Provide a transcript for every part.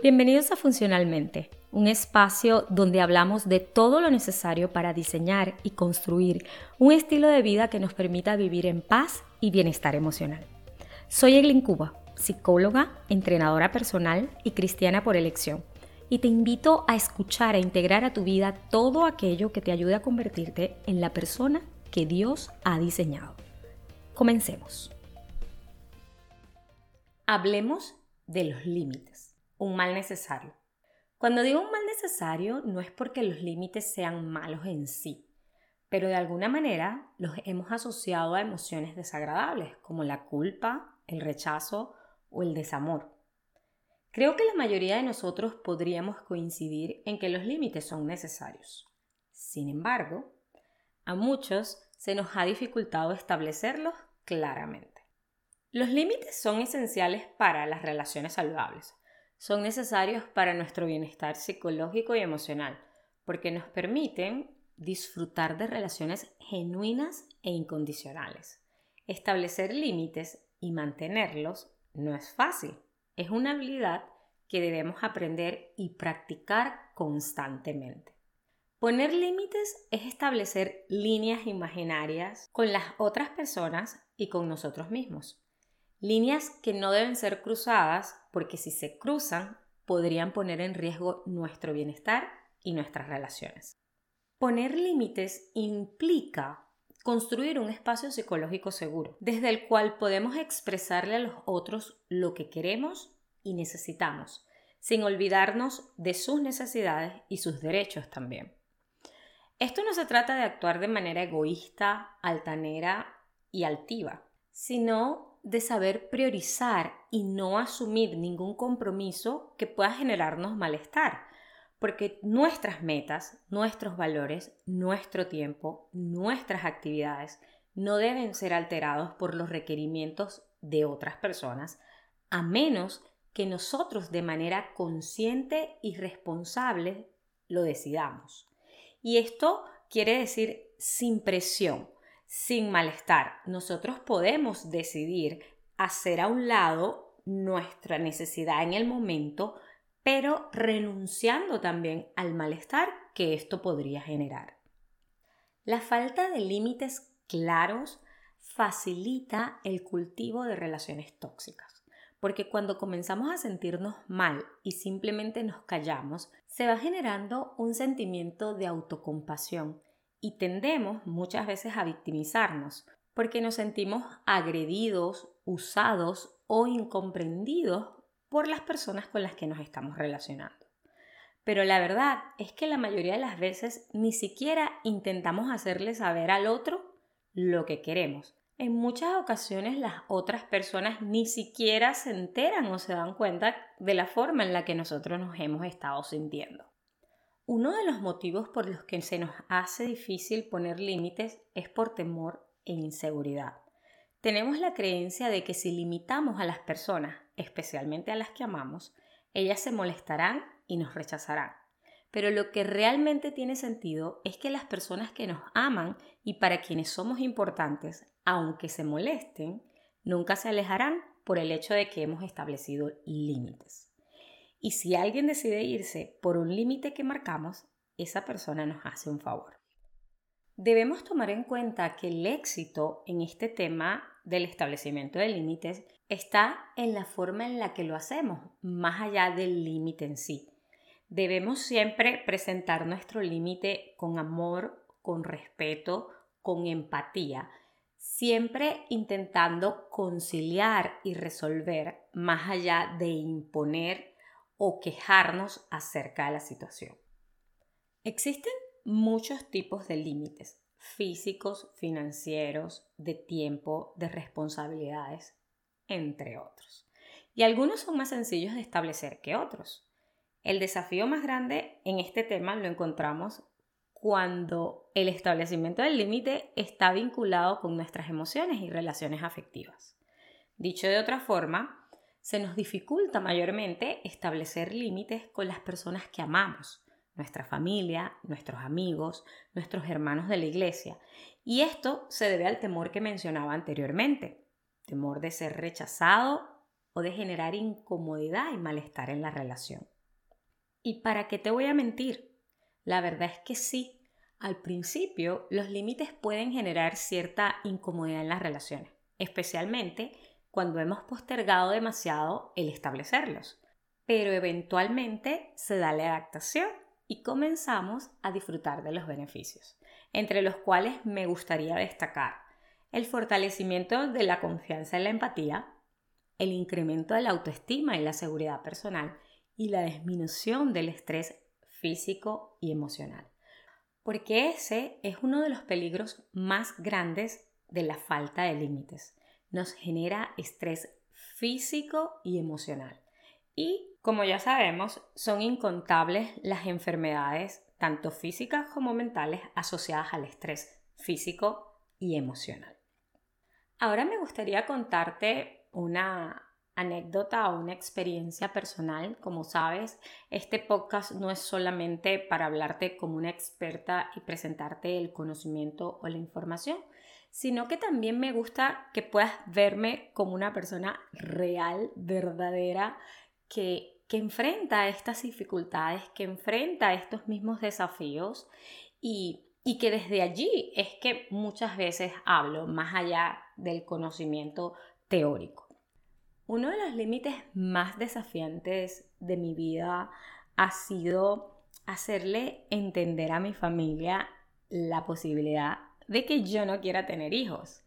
Bienvenidos a Funcionalmente, un espacio donde hablamos de todo lo necesario para diseñar y construir un estilo de vida que nos permita vivir en paz y bienestar emocional. Soy Eglin Cuba, psicóloga, entrenadora personal y cristiana por elección, y te invito a escuchar e integrar a tu vida todo aquello que te ayude a convertirte en la persona que Dios ha diseñado. Comencemos. Hablemos de los límites un mal necesario. Cuando digo un mal necesario no es porque los límites sean malos en sí, pero de alguna manera los hemos asociado a emociones desagradables como la culpa, el rechazo o el desamor. Creo que la mayoría de nosotros podríamos coincidir en que los límites son necesarios. Sin embargo, a muchos se nos ha dificultado establecerlos claramente. Los límites son esenciales para las relaciones saludables, son necesarios para nuestro bienestar psicológico y emocional, porque nos permiten disfrutar de relaciones genuinas e incondicionales. Establecer límites y mantenerlos no es fácil, es una habilidad que debemos aprender y practicar constantemente. Poner límites es establecer líneas imaginarias con las otras personas y con nosotros mismos. Líneas que no deben ser cruzadas porque si se cruzan podrían poner en riesgo nuestro bienestar y nuestras relaciones. Poner límites implica construir un espacio psicológico seguro, desde el cual podemos expresarle a los otros lo que queremos y necesitamos, sin olvidarnos de sus necesidades y sus derechos también. Esto no se trata de actuar de manera egoísta, altanera y altiva, sino de saber priorizar y no asumir ningún compromiso que pueda generarnos malestar, porque nuestras metas, nuestros valores, nuestro tiempo, nuestras actividades no deben ser alterados por los requerimientos de otras personas, a menos que nosotros de manera consciente y responsable lo decidamos. Y esto quiere decir sin presión, sin malestar. Nosotros podemos decidir hacer a un lado nuestra necesidad en el momento, pero renunciando también al malestar que esto podría generar. La falta de límites claros facilita el cultivo de relaciones tóxicas, porque cuando comenzamos a sentirnos mal y simplemente nos callamos, se va generando un sentimiento de autocompasión y tendemos muchas veces a victimizarnos porque nos sentimos agredidos, usados o incomprendidos por las personas con las que nos estamos relacionando. Pero la verdad es que la mayoría de las veces ni siquiera intentamos hacerle saber al otro lo que queremos. En muchas ocasiones las otras personas ni siquiera se enteran o se dan cuenta de la forma en la que nosotros nos hemos estado sintiendo. Uno de los motivos por los que se nos hace difícil poner límites es por temor e inseguridad. Tenemos la creencia de que si limitamos a las personas, especialmente a las que amamos, ellas se molestarán y nos rechazarán. Pero lo que realmente tiene sentido es que las personas que nos aman y para quienes somos importantes, aunque se molesten, nunca se alejarán por el hecho de que hemos establecido límites. Y si alguien decide irse por un límite que marcamos, esa persona nos hace un favor. Debemos tomar en cuenta que el éxito en este tema del establecimiento de límites está en la forma en la que lo hacemos, más allá del límite en sí. Debemos siempre presentar nuestro límite con amor, con respeto, con empatía, siempre intentando conciliar y resolver más allá de imponer o quejarnos acerca de la situación. Existen muchos tipos de límites físicos, financieros, de tiempo, de responsabilidades, entre otros. Y algunos son más sencillos de establecer que otros. El desafío más grande en este tema lo encontramos cuando el establecimiento del límite está vinculado con nuestras emociones y relaciones afectivas. Dicho de otra forma, se nos dificulta mayormente establecer límites con las personas que amamos, nuestra familia, nuestros amigos, nuestros hermanos de la iglesia. Y esto se debe al temor que mencionaba anteriormente, temor de ser rechazado o de generar incomodidad y malestar en la relación. ¿Y para qué te voy a mentir? La verdad es que sí, al principio los límites pueden generar cierta incomodidad en las relaciones, especialmente cuando hemos postergado demasiado el establecerlos. Pero eventualmente se da la adaptación y comenzamos a disfrutar de los beneficios, entre los cuales me gustaría destacar el fortalecimiento de la confianza y la empatía, el incremento de la autoestima y la seguridad personal y la disminución del estrés físico y emocional. Porque ese es uno de los peligros más grandes de la falta de límites. Nos genera estrés físico y emocional. Y como ya sabemos, son incontables las enfermedades, tanto físicas como mentales, asociadas al estrés físico y emocional. Ahora me gustaría contarte una anécdota o una experiencia personal. Como sabes, este podcast no es solamente para hablarte como una experta y presentarte el conocimiento o la información, sino que también me gusta que puedas verme como una persona real, verdadera, que, que enfrenta estas dificultades, que enfrenta estos mismos desafíos y y que desde allí es que muchas veces hablo más allá del conocimiento teórico. Uno de los límites más desafiantes de mi vida ha sido hacerle entender a mi familia la posibilidad de que yo no quiera tener hijos.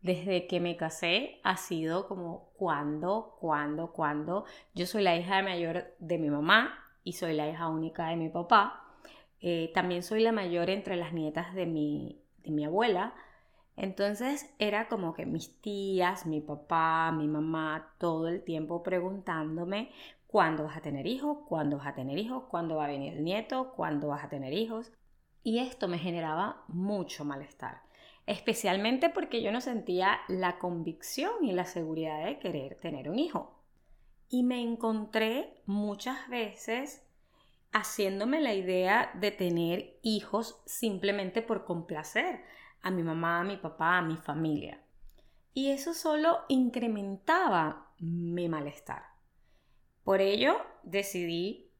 Desde que me casé ha sido como cuando, cuando, cuando. Yo soy la hija mayor de mi mamá y soy la hija única de mi papá. Eh, también soy la mayor entre las nietas de mi, de mi abuela. Entonces era como que mis tías, mi papá, mi mamá, todo el tiempo preguntándome cuándo vas a tener hijos, cuándo vas a tener hijos, cuándo va a venir el nieto, cuándo vas a tener hijos. Y esto me generaba mucho malestar, especialmente porque yo no sentía la convicción y la seguridad de querer tener un hijo. Y me encontré muchas veces haciéndome la idea de tener hijos simplemente por complacer a mi mamá, a mi papá, a mi familia. Y eso solo incrementaba mi malestar. Por ello decidí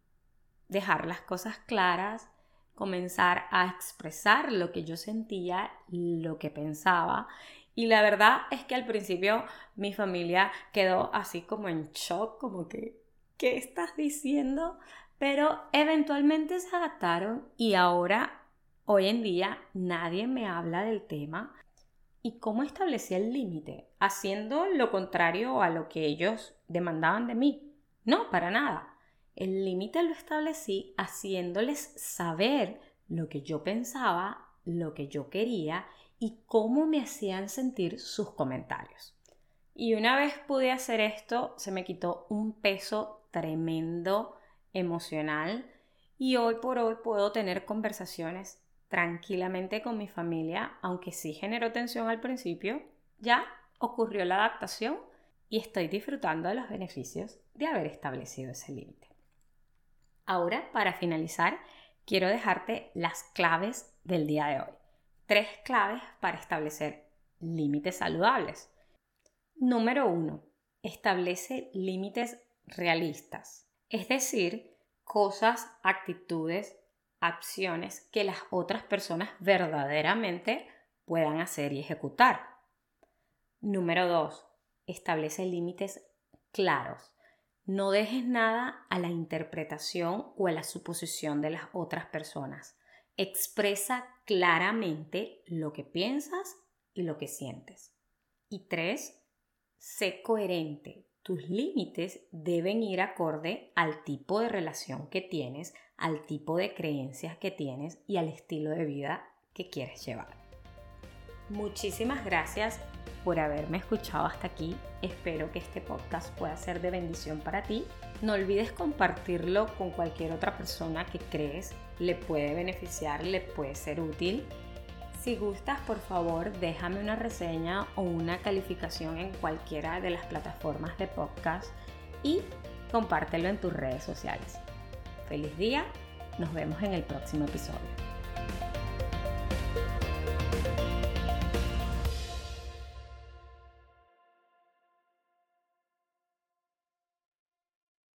dejar las cosas claras, comenzar a expresar lo que yo sentía, lo que pensaba. Y la verdad es que al principio mi familia quedó así como en shock, como que, ¿qué estás diciendo? pero eventualmente se adaptaron y ahora, hoy en día, nadie me habla del tema. ¿Y cómo establecí el límite? ¿Haciendo lo contrario a lo que ellos demandaban de mí? No, para nada. El límite lo establecí haciéndoles saber lo que yo pensaba, lo que yo quería y cómo me hacían sentir sus comentarios. Y una vez pude hacer esto, se me quitó un peso tremendo emocional y hoy por hoy puedo tener conversaciones tranquilamente con mi familia, aunque sí generó tensión al principio, ya ocurrió la adaptación y estoy disfrutando de los beneficios de haber establecido ese límite. Ahora, para finalizar, quiero dejarte las claves del día de hoy. Tres claves para establecer límites saludables. Número uno, establece límites realistas es decir, cosas, actitudes, acciones que las otras personas verdaderamente puedan hacer y ejecutar. Número 2. Establece límites claros. No dejes nada a la interpretación o a la suposición de las otras personas. Expresa claramente lo que piensas y lo que sientes. Y 3. Sé coherente. Tus límites deben ir acorde al tipo de relación que tienes, al tipo de creencias que tienes y al estilo de vida que quieres llevar. Muchísimas gracias por haberme escuchado hasta aquí. Espero que este podcast pueda ser de bendición para ti. No olvides compartirlo con cualquier otra persona que crees le puede beneficiar, le puede ser útil. Si gustas, por favor, déjame una reseña o una calificación en cualquiera de las plataformas de podcast y compártelo en tus redes sociales. Feliz día, nos vemos en el próximo episodio.